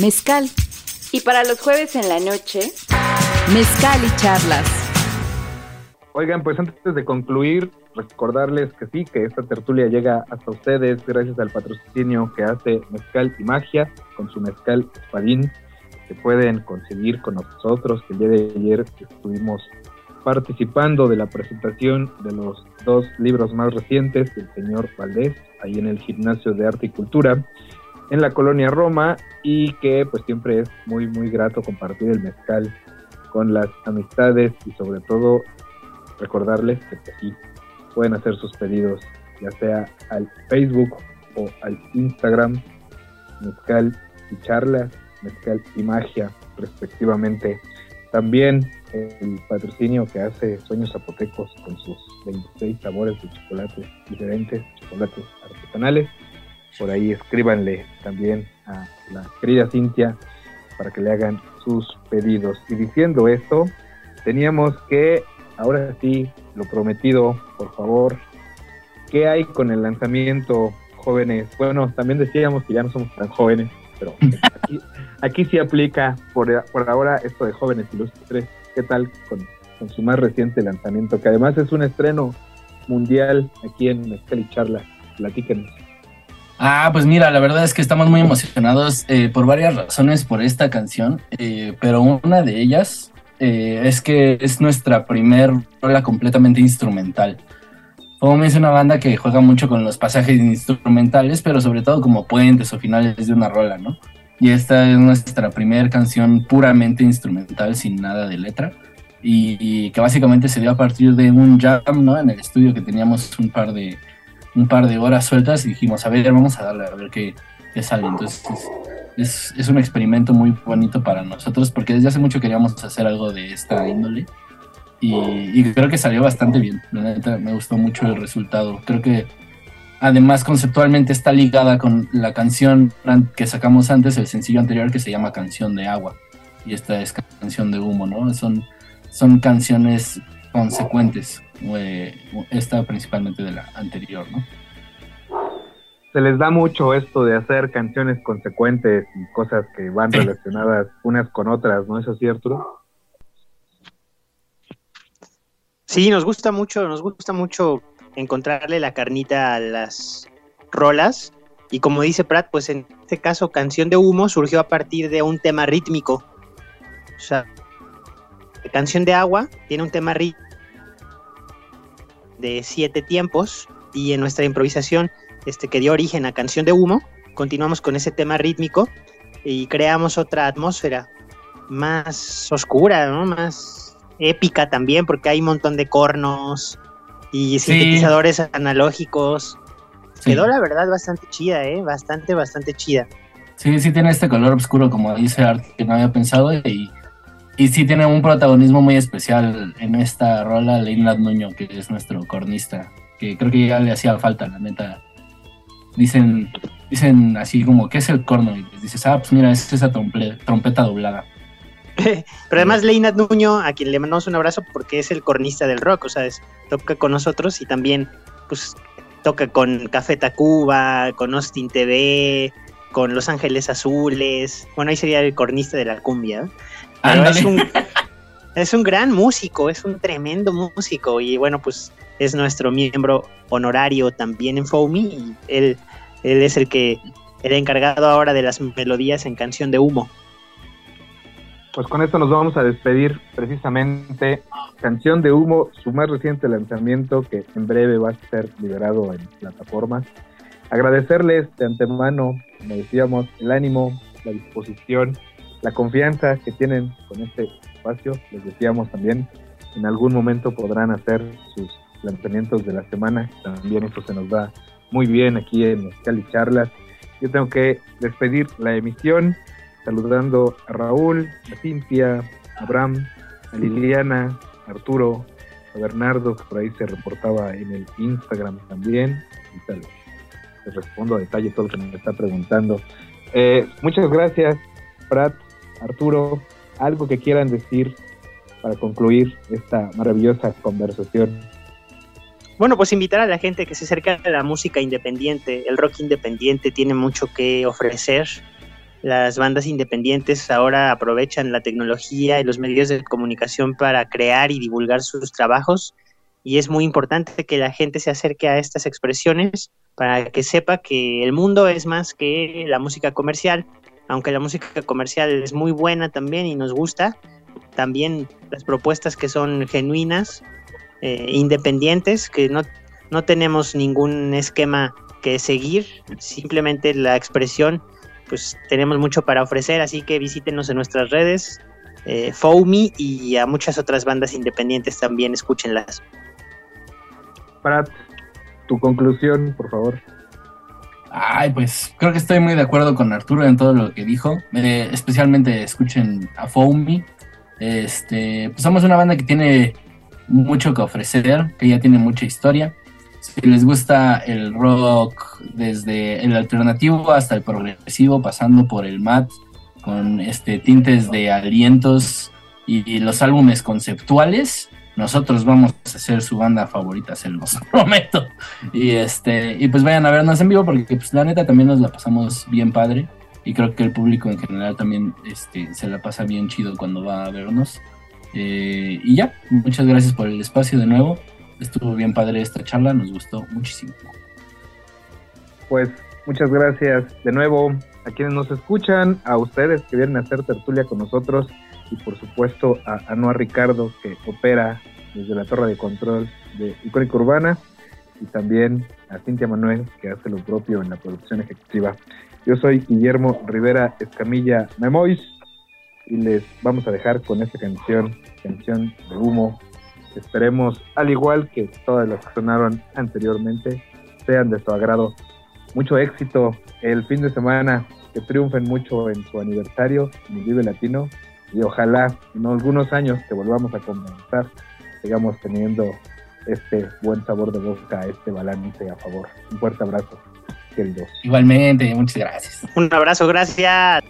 mezcal. Y para los jueves en la noche, mezcal y charlas. Oigan, pues antes de concluir, recordarles que sí, que esta tertulia llega hasta ustedes gracias al patrocinio que hace Mezcal y Magia con su Mezcal Espadín, que pueden conseguir con nosotros, que el día de ayer estuvimos participando de la presentación de los dos libros más recientes del señor Valdés, ahí en el Gimnasio de Arte y Cultura en la colonia Roma y que pues siempre es muy muy grato compartir el mezcal con las amistades y sobre todo recordarles que pues, sí pueden hacer sus pedidos ya sea al Facebook o al Instagram mezcal y charlas mezcal y magia respectivamente. También el patrocinio que hace Sueños Zapotecos con sus 26 sabores de chocolates diferentes, chocolates artesanales por ahí escríbanle también a la querida Cintia para que le hagan sus pedidos. Y diciendo esto, teníamos que, ahora sí, lo prometido, por favor, ¿qué hay con el lanzamiento, jóvenes? Bueno, también decíamos que ya no somos tan jóvenes, pero aquí, aquí sí aplica por, por ahora esto de jóvenes ilustres. ¿Qué tal con, su más reciente lanzamiento? Que además es un estreno mundial aquí en Mezcal Charla. Platíquenos. Ah, pues mira, la verdad es que estamos muy emocionados eh, por varias razones por esta canción, eh, pero una de ellas eh, es que es nuestra primer rola completamente instrumental. Como es una banda que juega mucho con los pasajes instrumentales, pero sobre todo como puentes o finales de una rola, ¿no? Y esta es nuestra primera canción puramente instrumental, sin nada de letra, y, y, que básicamente se dio a partir de un jam, ¿no? En el estudio que teníamos un par de, un par de horas sueltas y dijimos, a ver, vamos a darle a ver qué, qué sale. Entonces es, es, un experimento muy bonito para nosotros porque desde hace mucho queríamos hacer algo de esta índole y, creo que salió bastante bien. Me gustó mucho el resultado. Creo que además conceptualmente está ligada con la canción que sacamos antes, el sencillo anterior que se llama Canción de Agua y esta es Canción de Humo, ¿no? Son, son canciones consecuentes esta principalmente de la anterior, ¿no? Se les da mucho esto de hacer canciones consecuentes y cosas que van relacionadas unas con otras, ¿no es Arturo? Sí, nos gusta mucho, nos gusta mucho encontrarle la carnita a las rolas. Y como dice Pratt, pues en este caso Canción de Humo surgió a partir de un tema rítmico. O sea, Canción de Agua tiene un tema rítmico de siete tiempos y en nuestra improvisación este, que dio origen a Canción de Humo, continuamos con ese tema rítmico y creamos otra atmósfera más oscura, ¿no? más épica también, porque hay un montón de cornos y sintetizadores analógicos. Quedó la verdad bastante chida, ¿eh? bastante, bastante chida. Sí, sí tiene este color oscuro, como dice Art, que no había pensado, y y sí tiene un protagonismo muy especial en esta rola Leinat Nuño, que es nuestro cornista, que creo que ya le hacía falta, la neta. Dicen, dicen así como, ¿qué es el corno? Y dices, ah, pues mira, es esa trompeta doblada. Pero además Leinat Nuño, a quien le mandamos un abrazo porque es el cornista del rock, o sea, toca con nosotros y también pues toca con Café Tacuba, con Austin TV, con Los Ángeles Azules. Bueno, ahí sería el cornista de la cumbia es un, es un gran músico, es un tremendo músico y bueno, pues es nuestro miembro honorario también en Foamy y él, él es el que el encargado ahora de las melodías en Canción de Humo. Pues con esto nos vamos a despedir precisamente Canción de Humo, su más reciente lanzamiento que en breve va a ser liberado en plataformas. Agradecerles de antemano, como decíamos, el ánimo, la disposición la confianza que tienen con este espacio. Les decíamos también, en algún momento podrán hacer sus planteamientos de la semana. También eso se nos da muy bien aquí en Cali Charlas. Yo tengo que despedir la emisión saludando a Raúl, a Cintia, a Abraham, a Liliana, a Arturo, a Bernardo, que por ahí se reportaba en el Instagram también. Les respondo a detalle todo lo que me está preguntando. Eh, muchas gracias, Prat, Arturo, algo que quieran decir para concluir esta maravillosa conversación. Bueno, pues invitar a la gente que se acerque a la música independiente. El rock independiente tiene mucho que ofrecer. Las bandas independientes ahora aprovechan la tecnología y los medios de comunicación para crear y divulgar sus trabajos. Y es muy importante que la gente se acerque a estas expresiones para que sepa que el mundo es más que la música comercial aunque la música comercial es muy buena también y nos gusta, también las propuestas que son genuinas, eh, independientes, que no, no tenemos ningún esquema que seguir, simplemente la expresión, pues tenemos mucho para ofrecer, así que visítenos en nuestras redes, eh, Foamy y a muchas otras bandas independientes también, escúchenlas. Para tu conclusión, por favor. Ay, pues creo que estoy muy de acuerdo con Arturo en todo lo que dijo. Especialmente escuchen a Foamy. Este, pues somos una banda que tiene mucho que ofrecer, que ya tiene mucha historia. Si les gusta el rock desde el alternativo hasta el progresivo, pasando por el mat, con este tintes de alientos y, los álbumes conceptuales, nosotros vamos a ser su banda favorita, se los prometo. Y este, y pues vayan a vernos en vivo porque pues la neta también nos la pasamos bien padre. Y creo que el público en general también este, se la pasa bien chido cuando va a vernos. Eh, y ya, muchas gracias por el espacio de nuevo. Estuvo bien padre esta charla, nos gustó muchísimo. Pues muchas gracias de nuevo a quienes nos escuchan, a ustedes que vienen a hacer tertulia con nosotros y por supuesto a Anuar Ricardo que opera desde la torre de control de Icónica Urbana y también a Cintia Manuel que hace lo propio en la producción ejecutiva. Yo soy Guillermo Rivera Escamilla Memois y les vamos a dejar con esta canción, canción de humo. Esperemos, al igual que todas las que sonaron anteriormente, sean de su agrado. Mucho éxito el fin de semana, que triunfen mucho en su aniversario en el Vive Latino y ojalá en algunos años que volvamos a comenzar, sigamos teniendo este buen sabor de boca, este balance a favor. Un fuerte abrazo, queridos. Igualmente, muchas gracias. Un abrazo, gracias.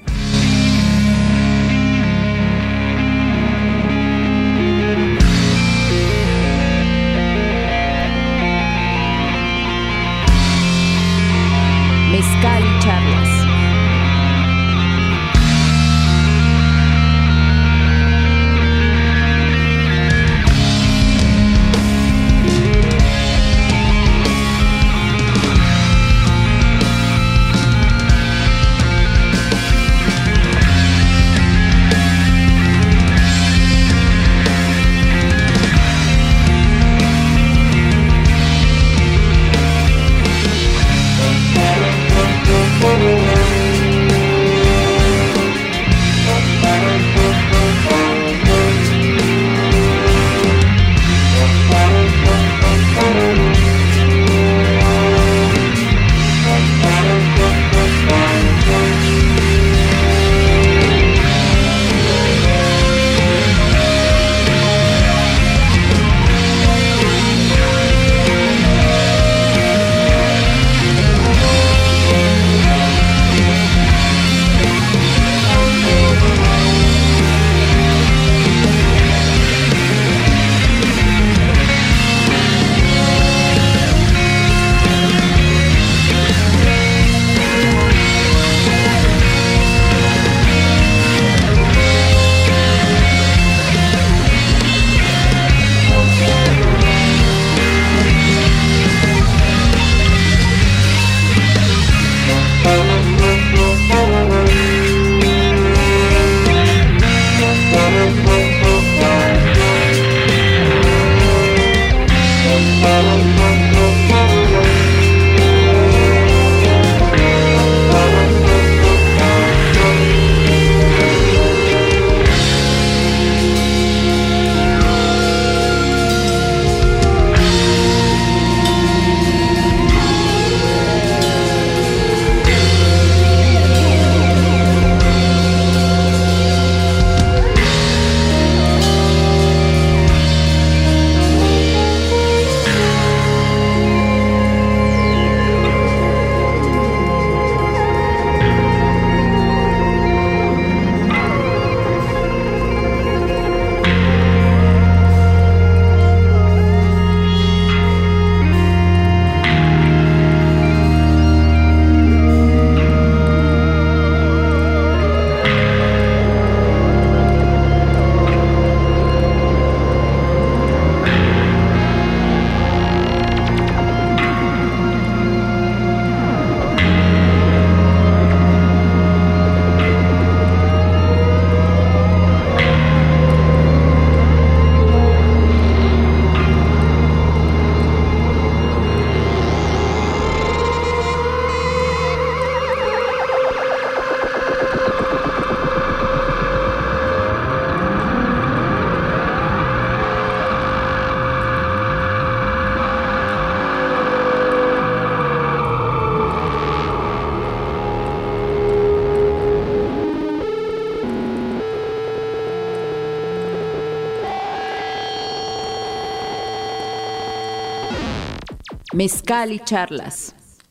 Mezcal y charlas.